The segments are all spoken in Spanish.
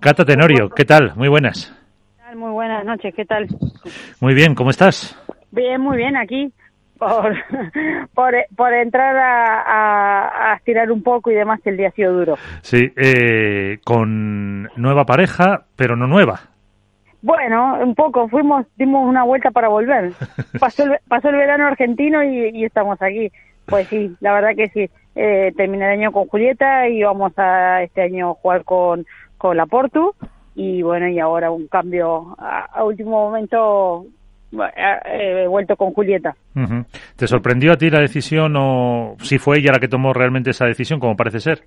Cata Tenorio, ¿qué tal? Muy buenas. Muy buenas noches, ¿qué tal? Muy bien, ¿cómo estás? Bien, muy bien, aquí por, por, por entrar a, a, estirar un poco y demás, que el día ha sido duro. Sí, eh, con nueva pareja, pero no nueva. Bueno, un poco, fuimos, dimos una vuelta para volver. Pasó el, pasó el verano argentino y, y estamos aquí. Pues sí, la verdad que sí. Eh, terminé el año con Julieta y vamos a este año jugar con, con la Portu. Y bueno, y ahora un cambio a, a último momento he vuelto con Julieta. ¿Te sorprendió a ti la decisión o si fue ella la que tomó realmente esa decisión, como parece ser?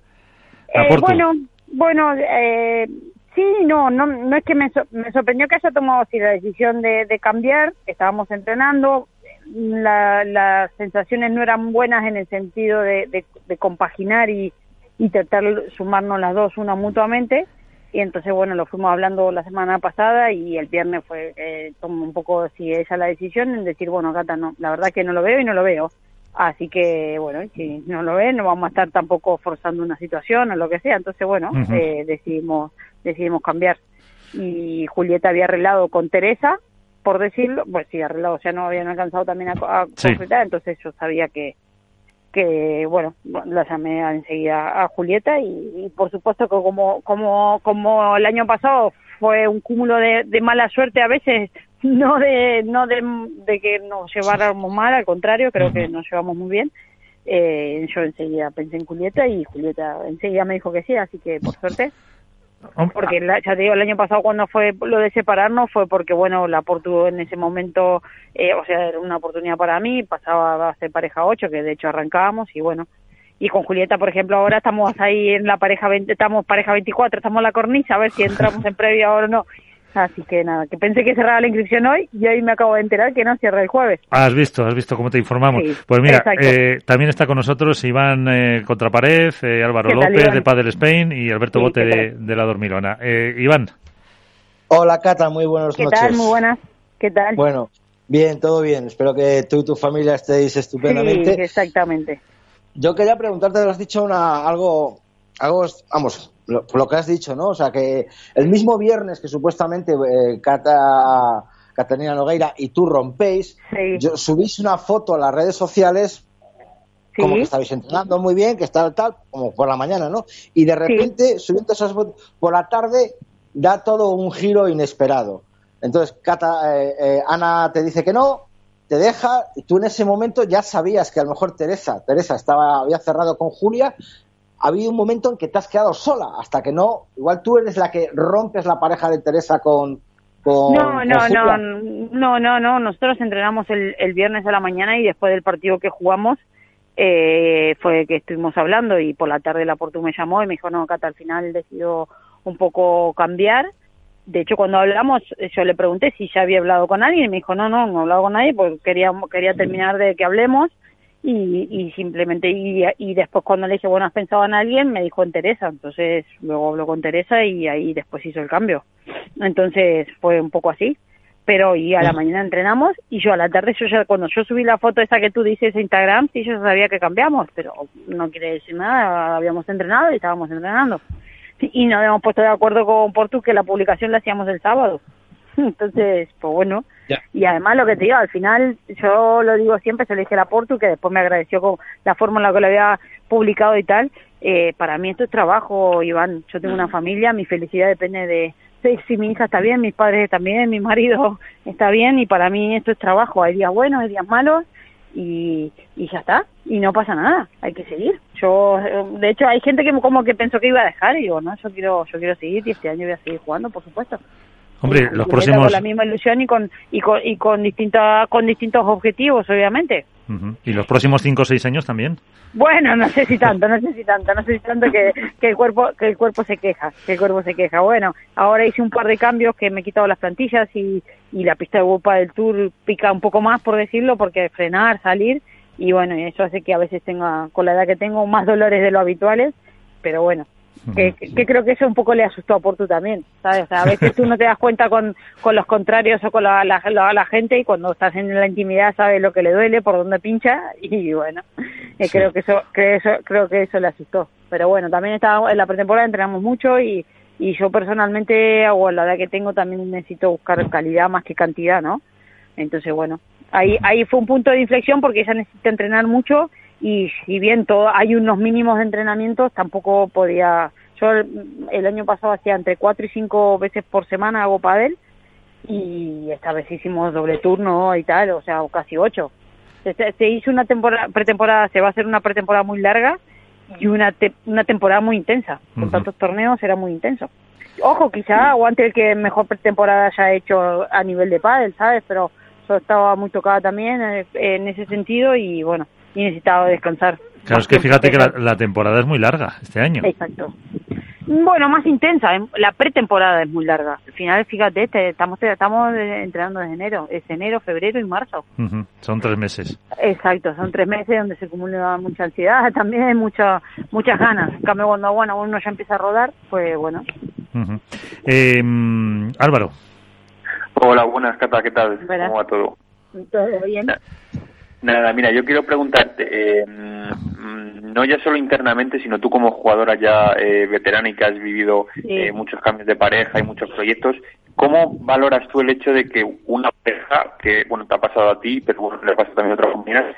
Eh, bueno, bueno, eh, sí, no, no, no es que me, me sorprendió que haya tomado así la decisión de, de cambiar. Estábamos entrenando, la, las sensaciones no eran buenas en el sentido de, de, de compaginar y, y tratar de sumarnos las dos una mutuamente y entonces bueno lo fuimos hablando la semana pasada y el viernes fue eh, tomó un poco si esa la decisión en decir bueno Cata no la verdad que no lo veo y no lo veo así que bueno si no lo ve no vamos a estar tampoco forzando una situación o lo que sea entonces bueno uh -huh. eh, decidimos decidimos cambiar y Julieta había arreglado con Teresa por decirlo pues sí arreglado o sea no habían alcanzado también a, a Sí. concretar entonces yo sabía que que bueno la llamé enseguida a Julieta y, y, por supuesto que como como como el año pasado fue un cúmulo de, de mala suerte a veces no de no de, de que nos lleváramos mal al contrario creo que nos llevamos muy bien. Eh, yo enseguida pensé en Julieta y Julieta enseguida me dijo que sí así que por suerte porque la, ya te digo el año pasado cuando fue lo de separarnos fue porque bueno la Portu en ese momento eh, o sea era una oportunidad para mí pasaba a ser pareja 8 que de hecho arrancábamos y bueno. Y con Julieta por ejemplo ahora estamos ahí en la pareja 20 estamos pareja 24 estamos en la cornisa a ver si entramos en previa ahora o no Así que nada, que pensé que cerraba la inscripción hoy y hoy me acabo de enterar que no cierra el jueves. Has visto, has visto cómo te informamos. Sí, pues mira, eh, también está con nosotros Iván eh, Contrapared, eh, Álvaro López tal, de Padel Spain y Alberto sí, Bote de, de, la Dormilona. Eh, Iván. Hola Cata, muy buenas ¿Qué noches. ¿Qué tal? Muy buenas. ¿Qué tal? Bueno, bien, todo bien. Espero que tú y tu familia estéis estupendamente. Sí, exactamente. Yo quería preguntarte, has dicho una, algo, algo, vamos, lo, lo, que has dicho, ¿no? O sea, que el mismo viernes que supuestamente eh, Cata, Catalina Nogueira y tú rompéis, sí. yo, subís una foto a las redes sociales sí. como que estabais entrenando muy bien, que está tal, como por la mañana, ¿no? Y de repente, sí. subiendo esas fotos, por la tarde da todo un giro inesperado. Entonces, Cata, eh, eh, Ana te dice que no, te deja, y tú en ese momento ya sabías que a lo mejor Teresa, Teresa estaba, había cerrado con Julia, ha habido un momento en que te has quedado sola, hasta que no, igual tú eres la que rompes la pareja de Teresa con... con no, no, con no, no, no, no, nosotros entrenamos el, el, viernes a la mañana y después del partido que jugamos eh, fue que estuvimos hablando y por la tarde la Portu me llamó y me dijo, no, Cata, al final decidió un poco cambiar. De hecho, cuando hablamos, yo le pregunté si ya había hablado con alguien y me dijo, no, no, no he hablado con nadie porque quería, quería terminar de que hablemos y, y simplemente y, y después cuando le dije bueno has pensado en alguien me dijo en Teresa entonces luego habló con Teresa y ahí después hizo el cambio. Entonces fue un poco así. Pero y a la mañana entrenamos y yo a la tarde yo ya cuando yo subí la foto esa que tú dices a Instagram sí yo sabía que cambiamos pero no quiere decir nada habíamos entrenado y estábamos entrenando. Y nos habíamos puesto de acuerdo con Portu que la publicación la hacíamos el sábado. Entonces pues bueno Y además lo que te digo, al final, yo lo digo siempre, se lo dije a la Portu, que después me agradeció con la forma en la que lo había publicado y tal. Eh, para mí esto es trabajo, Iván. Yo tengo una familia, mi felicidad depende de si mi hija está bien, mis padres están bien, mi marido está bien y para mí esto es trabajo. Hay días buenos, hay días malos y, y ya está. Y no pasa nada, hay que seguir. Yo, de hecho, hay gente que como que pensó que iba a dejar y digo, no, yo quiero, yo quiero seguir y este año voy a seguir jugando, por supuesto. Hombre, los próximos con la misma ilusión y con y con, y con distintas con distintos objetivos, obviamente. Uh -huh. Y los próximos cinco o seis años también. Bueno, no sé si tanto, no sé si tanto, no sé si tanto que, que el cuerpo que el cuerpo se queja, que el cuerpo se queja. Bueno, ahora hice un par de cambios que me he quitado las plantillas y, y la pista de Europa del Tour pica un poco más, por decirlo, porque frenar, salir y bueno, eso hace que a veces tenga con la edad que tengo más dolores de lo habituales, pero bueno, que, que, creo que eso un poco le asustó a Portu también, ¿sabes? O sea, a veces tú no te das cuenta con, con los contrarios o con la, la, la, la, gente y cuando estás en la intimidad sabes lo que le duele, por dónde pincha y bueno, sí. creo que eso, que eso creo que eso le asustó. Pero bueno, también estaba en la pretemporada entrenamos mucho y, y yo personalmente, a la edad que tengo, también necesito buscar calidad más que cantidad, ¿no? Entonces, bueno, ahí, ahí fue un punto de inflexión porque ella necesita entrenar mucho y si bien todo, hay unos mínimos de entrenamientos, tampoco podía, yo el, año pasado hacía entre cuatro y cinco veces por semana hago pádel y esta vez hicimos doble turno y tal, o sea, casi ocho. Se, hizo una temporada, pretemporada, se va a hacer una pretemporada muy larga y una, una temporada muy intensa. Con tantos torneos era muy intenso. Ojo, quizá aguante el que mejor pretemporada haya hecho a nivel de pádel, ¿sabes? Pero yo estaba muy tocada también eh, en ese sentido y bueno, y necesitaba descansar. Claro, es que fíjate que la, temporada es muy larga este año. Exacto. Bueno, más intensa. ¿eh? La pretemporada es muy larga. Al final, fíjate, este, estamos estamos entrenando desde enero. Es enero, febrero y marzo. Son tres meses. Exacto, son tres meses donde se acumula mucha ansiedad, también mucha, muchas ganas. En cambio, cuando bueno, uno ya empieza a rodar, pues bueno. eh, Álvaro. Hola, buenas, Cata, ¿qué tal? ¿Cómo va todo? Todo bien. Nada, mira, yo quiero preguntarte, eh, mm, no ya solo internamente, sino tú como jugadora ya eh, veterana y que has vivido eh, muchos cambios de pareja y muchos proyectos, ¿cómo valoras tú el hecho de que una pareja, que bueno, te ha pasado a ti, pero bueno, le pasa también a otras compañeras,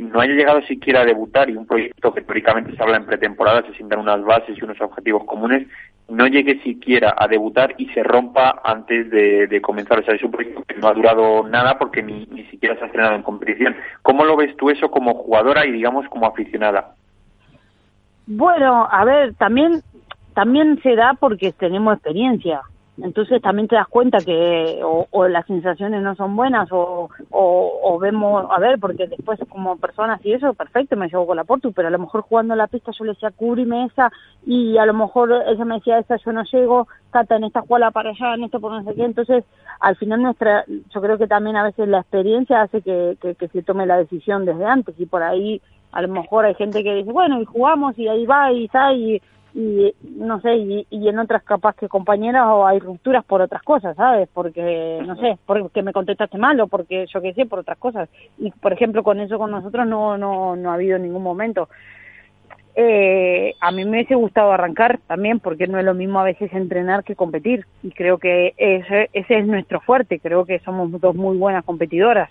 no haya llegado siquiera a debutar y un proyecto que teóricamente se habla en pretemporada, se sientan unas bases y unos objetivos comunes, no llegue siquiera a debutar y se rompa antes de, comenzar. O sea, es un proyecto que no ha durado nada porque ni, ni siquiera se ha estrenado en competición. ¿Cómo lo ves tú eso como jugadora y, digamos, como aficionada? Bueno, a ver, también, también se da porque tenemos experiencia entonces también te das cuenta que o, las sensaciones no son buenas o, o, vemos, a ver, porque después como personas y eso, perfecto, me llevo con la Portu, pero a lo mejor jugando la pista yo le decía, cúbrime esa, y a lo mejor ella me decía, esa yo no llego, Cata, en esta jugada para allá, en esto por no sé qué, entonces al final nuestra, yo creo que también a veces la experiencia hace que, que se tome la decisión desde antes y por ahí a lo mejor hay gente que dice, bueno, y jugamos y ahí va y está y y no sé, y, en otras capaz que compañeras o hay rupturas por otras cosas, ¿sabes? Porque, no sé, porque me contestaste mal o porque yo qué sé, por otras cosas. Y, por ejemplo, con eso con nosotros no, no, no ha habido ningún momento. Eh, a mí me hubiese gustado arrancar también, porque no es lo mismo a veces entrenar que competir. Y creo que ese, ese es nuestro fuerte. Creo que somos dos muy buenas competidoras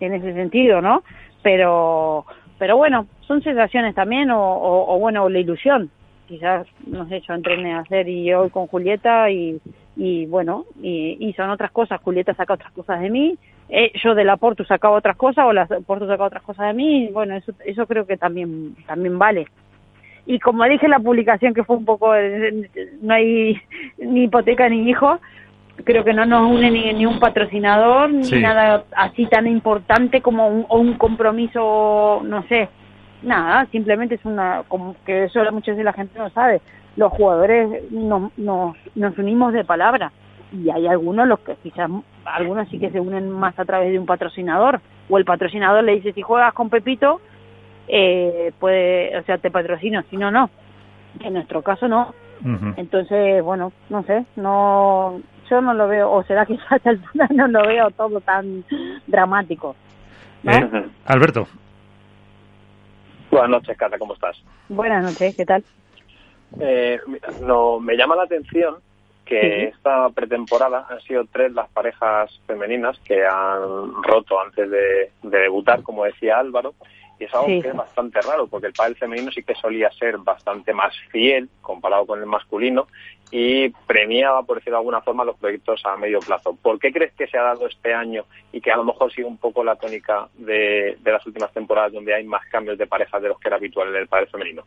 en ese sentido, ¿no? Pero, pero bueno, son sensaciones también o, o, o bueno, la ilusión quizás, no sé, yo entrené a hacer y hoy con Julieta y, y bueno, y, son otras cosas, Julieta saca otras cosas de mí, eh, yo de la Portu sacaba otras cosas o la Portu sacaba otras cosas de mí, y bueno, eso, eso creo que también, también vale. Y como dije en la publicación que fue un poco, eh, no hay ni hipoteca ni hijo, creo que no nos une ni, ni un patrocinador, ni nada así tan importante como un, o un compromiso, no sé, nada, simplemente es una, como que eso muchas veces la gente no sabe, los jugadores nos, nos, nos unimos de palabra. Y hay algunos los que quizás algunos sí que se unen más a través de un patrocinador o el patrocinador le dice si juegas con Pepito eh, puede o sea te patrocino si no no en nuestro caso no. Entonces bueno no sé no yo no lo veo o será que a esta altura no lo veo todo tan dramático. Eh, Alberto Buenas noches, Cata, ¿cómo estás? Buenas noches, ¿qué tal? Eh, no, me llama la atención que esta pretemporada han sido tres las parejas femeninas que han roto antes de, debutar, como decía Álvaro, y es algo que es bastante raro, porque el pádel femenino sí que solía ser bastante más fiel comparado con el masculino y premiaba, por decirlo de alguna forma, los proyectos a medio plazo. ¿Por qué crees que se ha dado este año y que a lo mejor sigue un poco la tónica de, las últimas temporadas donde hay más cambios de parejas de los que era habitual en el pádel femenino?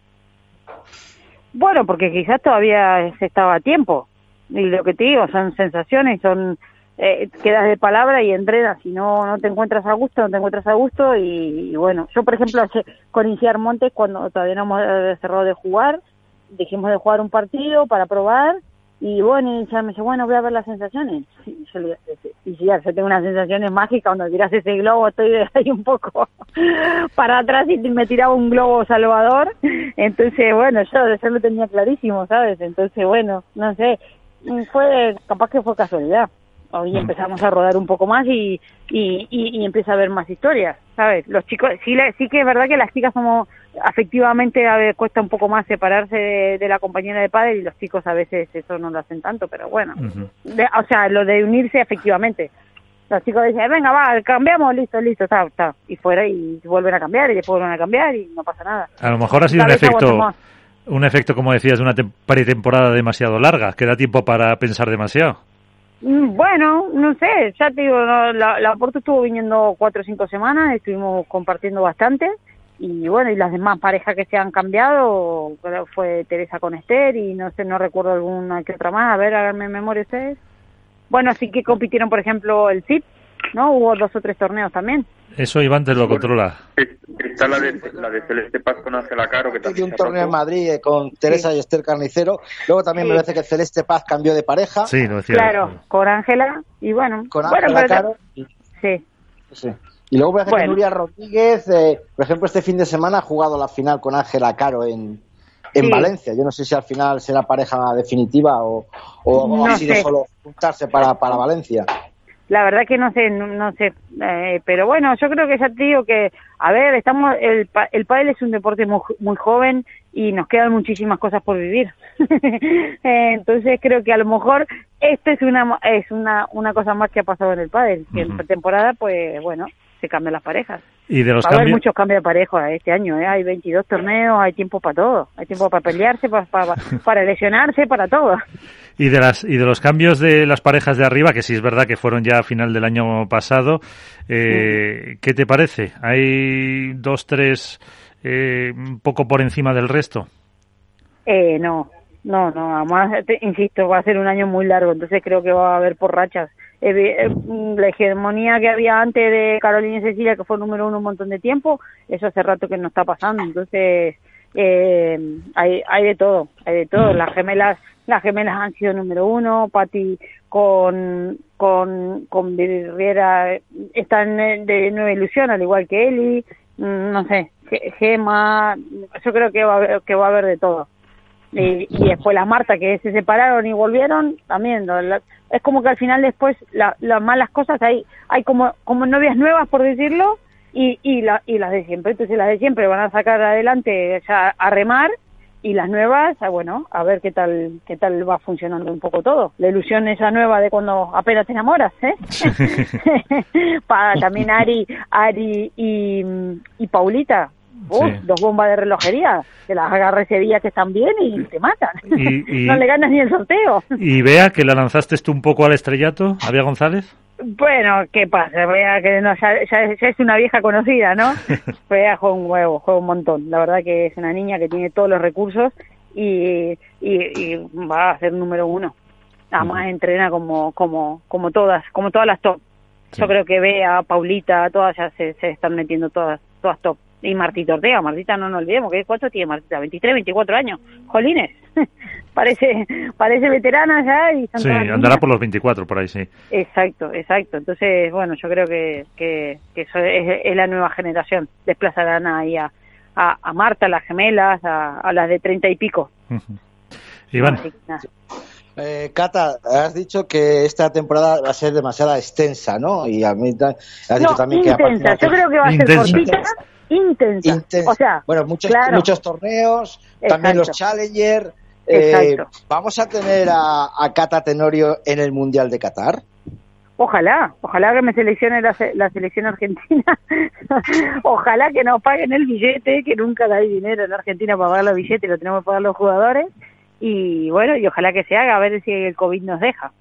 Bueno, porque quizás todavía se estaba a tiempo. Y lo que te digo, son sensaciones, son eh, quedas de palabra y entrenas. Si no, no te encuentras a gusto, no te encuentras a gusto. Y, bueno, yo, por ejemplo, con Inciar Montes, cuando todavía no hemos cerrado de jugar, dijimos de jugar un partido para probar. Y bueno, y me dice, bueno, voy a ver las sensaciones. Y yo, le, y ya, yo tengo unas sensaciones mágicas. Cuando tiras ese globo, estoy ahí un poco para atrás y me tiraba un globo salvador. Entonces, bueno, yo, yo lo tenía clarísimo, ¿sabes? Entonces, bueno, no sé, fue, capaz que fue casualidad hoy empezamos a rodar un poco más y, y, y, empieza a haber más historias. ¿sabes? Los chicos, sí, sí que es verdad que las chicas somos, afectivamente a veces cuesta un poco más separarse de, la compañera de padre y los chicos a veces eso no lo hacen tanto, pero bueno. o sea, lo de unirse afectivamente. Los chicos dicen, venga, va, cambiamos, listo, listo, está, está. Y fuera y vuelven a cambiar y después vuelven a cambiar y no pasa nada. A lo mejor ha sido un efecto, un efecto, como decías, de una pretemporada demasiado larga, que da tiempo para pensar demasiado. Mm, bueno, no sé, ya te digo, la, la Porto estuvo viniendo cuatro o cinco semanas, estuvimos compartiendo bastante y bueno, y las demás parejas que se han cambiado, fue Teresa con Esther y no sé, no recuerdo alguna que otra más, a ver, háganme memoria ustedes. Bueno, sí que compitieron, por ejemplo, el CIP, ¿no? Hubo dos o tres torneos también. Eso Iván te lo controla. Está la de, la de Celeste Paz con Ángela Caro. Que también un torneo en Madrid eh, con Teresa y Esther Carnicero. Luego también me parece que Celeste Paz cambió de pareja. Sí, lo decía. Claro, con Ángela y bueno. Con Ángela Caro. Sí. Sí. Y luego parece que Nuria Rodríguez, eh, por ejemplo, este fin de semana ha jugado la final con Ángela Caro en, en Valencia. Yo no sé si al final será pareja definitiva o, o, ha sido solo juntarse para, para Valencia. La verdad que no sé, no, sé, eh, pero bueno, yo creo que ya te digo que, a ver, estamos, el, el pádel es un deporte muy, muy joven y nos quedan muchísimas cosas por vivir. Entonces creo que a lo mejor esto es una es una, una cosa más que ha pasado en el pádel, que en temporada pues bueno, se cambian las parejas. Y de los Va cambios... haber muchos cambios de pareja este año, ¿eh? hay 22 torneos, hay tiempo para todo, hay tiempo para pelearse, para, para, lesionarse, para todo. Y de, las, y de los cambios de las parejas de arriba, que sí es verdad que fueron ya a final del año pasado, eh, ¿qué te parece? ¿Hay dos, tres, eh, un poco por encima del resto? Eh, no, no, no, además, insisto, va a ser un año muy largo, entonces creo que va a haber por rachas. Eh, mm, la hegemonía que había antes de Carolina y Cecilia, que fue número uno un montón de tiempo, eso hace rato que no está pasando. Entonces, eh, hay, hay de todo, hay de todo. Las gemelas, las gemelas han sido número uno, Patti con, con, con Virriera están de nueva ilusión, al igual que Eli, mm, no sé, Gema, yo creo que va a haber, que va a haber de todo. Y, y, después las Marta que se separaron y volvieron también es como que al final después las malas cosas hay hay como como novias nuevas por decirlo y y, la, y las de siempre. Entonces las de siempre van a sacar adelante ya a remar y las nuevas ah, bueno a ver qué tal qué tal va funcionando un poco todo. La ilusión esa nueva de cuando apenas te enamoras eh para también Ari Ari y, y Paulita dos bombas de relojería, que las agarra ese día que están bien y te matan. no le ganas ni el sorteo. ¿Y vea que la lanzaste tú un poco al estrellato, Avia González? Bueno, ¿qué pasa? Vea que no, ya, es una vieja conocida, ¿no? Vea juega un huevo, juega un montón. La verdad que es una niña que tiene todos los recursos y, y, va a ser número uno. Además entrena como, como, como todas, como todas las top. Yo creo que Bea, Paulita, todas ya se, se están metiendo todas, todas top y Martita Ortega. Martita no nos olvidemos, que ¿cuánto tiene Martita? 23, 24 años. Jolines, parece parece veterana ya y Sí, andará por los 24, por ahí, sí. Exacto, exacto. Entonces, bueno, yo creo que, que, eso es, la nueva generación. Desplazarán ahí a, a, Marta, a las gemelas, a, las de 30 y pico. Iván. Eh, Cata, has dicho que esta temporada va a ser demasiado extensa, ¿no? Y a mí has dicho también que... Intensa, yo creo que va a ser cortita intensa. O sea, bueno, muchos, muchos torneos, también los Challenger. Eh, ¿Vamos a tener a, a, Cata Tenorio en el Mundial de Qatar? Ojalá, ojalá que me seleccione la, la selección argentina. ojalá que nos paguen el billete, que nunca hay dinero en Argentina para pagar los billetes, lo tenemos que pagar los jugadores. Y bueno, y ojalá que se haga, a ver si el COVID nos deja.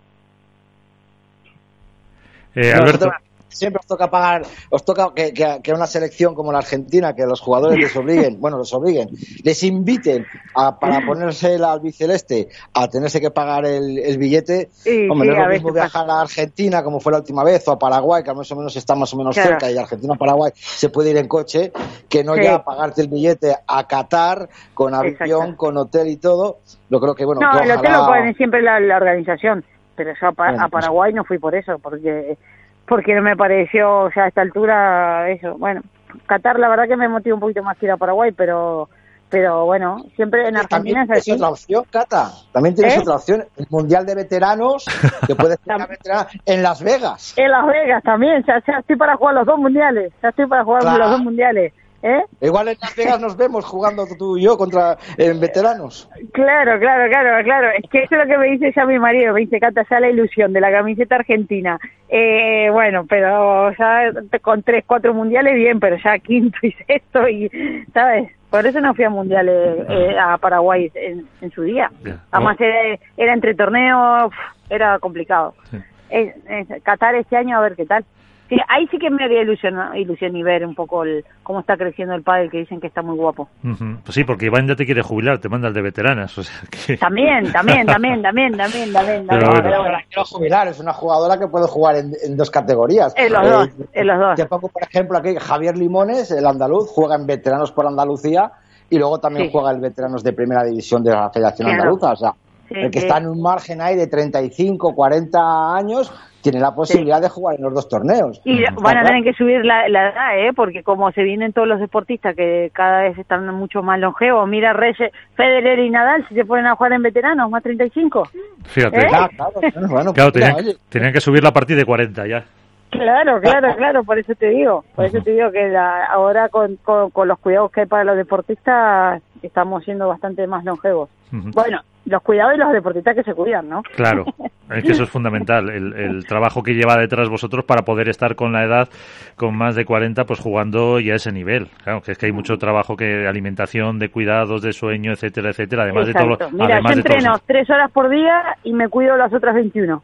Eh, Alberto siempre os toca pagar, os toca que, que, una selección como la Argentina, que los jugadores les obliguen, bueno, los obliguen, les inviten a, para ponerse el albiceleste a tenerse que pagar el, billete. Hombre, no es lo mismo viajar a Argentina como fue la última vez o a Paraguay, que más o menos está más o menos cerca, y Argentina-Paraguay se puede ir en coche, que no ya pagarte el billete a Qatar con avión, con hotel y todo. Yo creo que, bueno, no, el hotel lo ponen siempre la, organización pero yo a, Paraguay no fui por eso, porque porque no me pareció ya a esta altura eso. Bueno, Qatar la verdad que me motiva un poquito más que ir a Paraguay, pero pero bueno, siempre en Argentina es así. otra opción, Cata. También tienes ¿Eh? otra opción. El Mundial de Veteranos, que puedes veterana en Las Vegas. En Las Vegas también, ya, ya estoy para jugar los dos mundiales, ya estoy para jugar Claro. los dos mundiales. ¿Eh? Igual en Las Vegas nos vemos jugando tú y yo contra en veteranos. Claro, claro, claro, claro. Es que eso es lo que me dice ya mi marido. Me dice, Cata, ya la ilusión de la camiseta argentina. Eh, bueno, pero ya con tres, cuatro mundiales, bien, pero ya quinto y sexto, y, ¿sabes? Por eso no fui a mundiales eh, a Paraguay en, en su día. Además, era, era entre torneos, era complicado. Sí. Es, es- Qatar este año, a ver qué tal. Sí, ahí sí que me haría ilusión, ilusión y ver un poco el, cómo está creciendo el pádel, que dicen que está muy guapo. Pues sí, porque Iván ya te quiere jubilar, te manda el de veteranas. O sea que... También, también, también, también, también, también. Pero también, bueno. pero No, la quiero jubilar, es una jugadora que puede jugar en, en dos categorías. En los Eh, dos, en los dos. Te pongo, por ejemplo, aquí Javier Limones, el andaluz, juega en veteranos por Andalucía y luego también Sí. juega en veteranos de primera división de la Federación Claro. Andaluza. O sea, el que está en un margen ahí de 35, 40 años tiene la posibilidad de jugar en los dos torneos. Y van a tener que subir la, la edad, ¿eh? Porque como se vienen todos los deportistas que cada vez están mucho más longevos. Mira, Reyes, Federer y Nadal, si se ponen a jugar en veteranos, más 35. Fíjate. ¿Eh? Claro, claro, bueno, bueno, Claro, pues tenían, que subir la partida de 40 ya. Claro, claro, claro, por eso te digo. Por eso te digo que la- ahora con, con, con los cuidados que hay para los deportistas estamos siendo bastante más longevos. Bueno, los cuidados y los deportistas que se cuidan, ¿no? Claro, es que eso es fundamental, el, el trabajo que lleva detrás vosotros para poder estar con la edad con más de 40 pues jugando ya a ese nivel. Claro, que es que hay mucho trabajo que de alimentación, de cuidados, de sueño, etcétera, etcétera, además de todo. Mira, además yo entreno tres horas por día y me cuido las otras 21.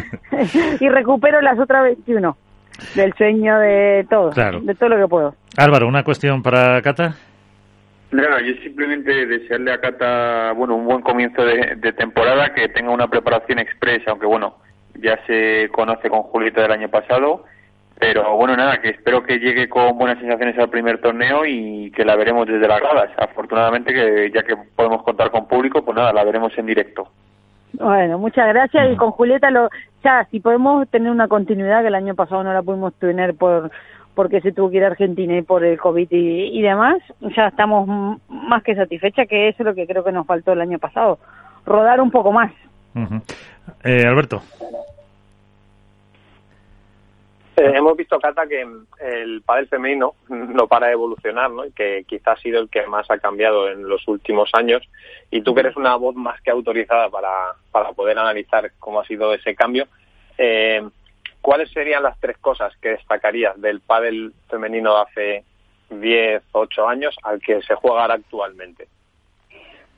y recupero las otras 21. Del sueño, de todo. Claro. De todo lo que puedo. Álvaro, una cuestión para Cata. Nada, yo simplemente desearle a Cata, bueno, un buen comienzo de, de temporada, que tenga una preparación express, aunque bueno, ya se conoce con Julieta del año pasado, pero bueno, nada, que espero que llegue con buenas sensaciones al primer torneo y que la veremos desde las gradas. Afortunadamente, que ya que podemos contar con público, pues nada, la veremos en directo. Bueno, muchas gracias. Y con Julieta, lo, ya, si podemos tener una continuidad, que el año pasado no la pudimos tener por porque se tuvo que ir a Argentina y por el COVID y, y demás, ya estamos más que satisfechas, que eso es lo que creo que nos faltó el año pasado. Rodar un poco más. Eh, Alberto. Eh, hemos visto, Cata, que mm, el pádel femenino no para de evolucionar, ¿no? Y que quizás ha sido el que más ha cambiado en los últimos años. Y tú que eres una voz más que autorizada para, para poder analizar cómo ha sido ese cambio, eh, ¿cuáles serían las tres cosas que destacarías del pádel femenino de hace 10, 8 años al que se juega actualmente?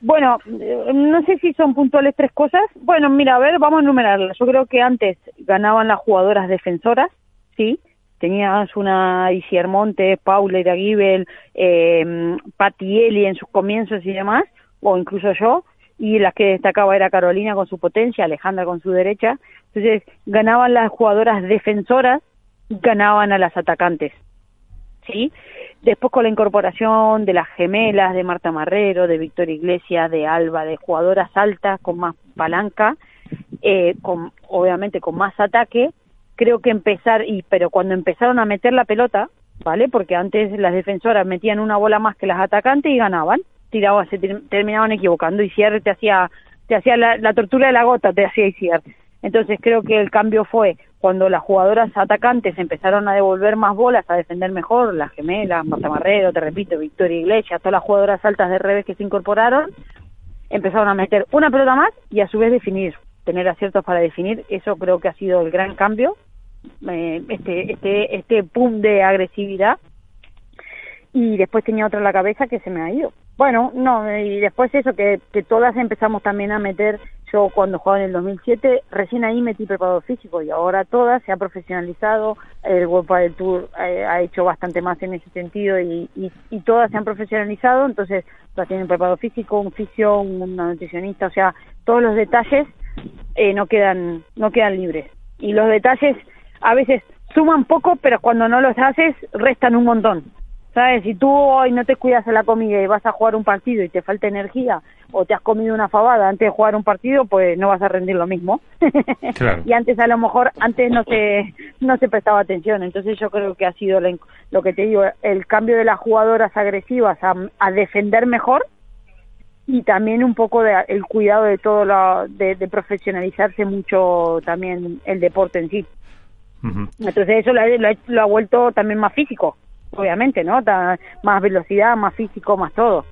Bueno, eh, no sé si son puntuales tres cosas. Bueno, mira, a ver, vamos a enumerarlas. Yo creo que antes ganaban las jugadoras defensoras, ¿sí? Tenías una Isier Montes, Paula Iragibel, eh, Eli en sus comienzos y demás, o incluso yo, y las que destacaba era Carolina con su potencia, Alejandra con su derecha. Entonces, ganaban las jugadoras defensoras, ganaban a las atacantes. ¿sí? Después con la incorporación de las gemelas, de Marta Marrero, de Victoria Iglesias, de Alba, de jugadoras altas con más palanca, eh, con, obviamente con más ataque, creo que empezar, y pero cuando empezaron a meter la pelota, ¿vale? Porque antes las defensoras metían una bola más que las atacantes y ganaban, tiraban, se ter- terminaban equivocando, y Sierra te hacía, te hacía la, tortura de la gota, te hacía Isier. Entonces creo que el cambio fue cuando las jugadoras atacantes empezaron a devolver más bolas, a defender mejor, las gemelas, Marta Marrero, te repito, Victoria Iglesias, todas las jugadoras altas de revés que se incorporaron, empezaron a meter una pelota más y a su vez definir, tener aciertos para definir, eso creo que ha sido el gran cambio, eh, este, este, este pum de agresividad y después tenía otra en la cabeza que se me ha ido. Bueno, no, y después eso, que todas empezamos también a meter, yo cuando jugaba en el 2007, recién ahí metí preparador físico y ahora todas se ha profesionalizado, el World del Tour eh, ha hecho bastante más en ese sentido y, y, todas se han profesionalizado, entonces todas tienen preparador físico, un fisio, un- una nutricionista, o sea, todos los detalles eh, no quedan no quedan libres. Y los detalles a veces suman poco pero cuando no los haces restan un montón. Sabes si tú hoy no te cuidas de la comida y vas a jugar un partido y te falta energía o te has comido una fabada antes de jugar un partido, pues no vas a rendir lo mismo. y antes a lo mejor, antes no se, no se prestaba atención. Entonces yo creo que ha sido lo que te digo, el cambio de las jugadoras agresivas a, defender mejor y también un poco de, el cuidado de todo lo, de, profesionalizarse mucho también el deporte en sí. Entonces eso lo ha vuelto también más físico obviamente, ¿no? más velocidad, más físico, más todo.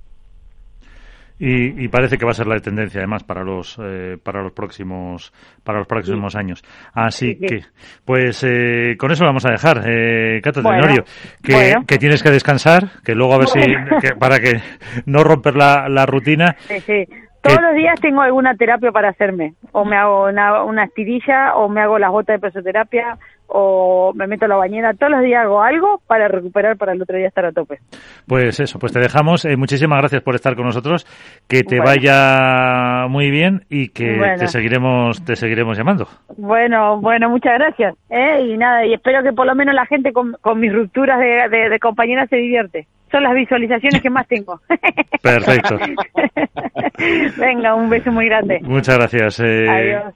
Y, parece que va a ser la tendencia además para los eh, para los próximos para los próximos años. Así que pues eh, con eso lo vamos a dejar eh, Cato Tenorio. Que, que, tienes que descansar que luego a ver si para que no romper la, la rutina. Sí, sí. Todos los días tengo alguna terapia para hacerme. O me hago una, una estirilla, o me hago las botas de presoterapia, o me meto a la bañera. Todos los días hago algo para recuperar para el otro día estar a tope. Pues eso, pues te dejamos. Eh, muchísimas gracias por estar con nosotros. Que te vaya muy bien y que te seguiremos te seguiremos llamando. Bueno, bueno, muchas gracias. ¿eh? Y nada, y espero que por lo menos la gente con, con mis rupturas de, de, de compañeras se divierte son las visualizaciones que más tengo. Perfecto. Venga, un beso muy grande. Muchas gracias. Eh, Adiós.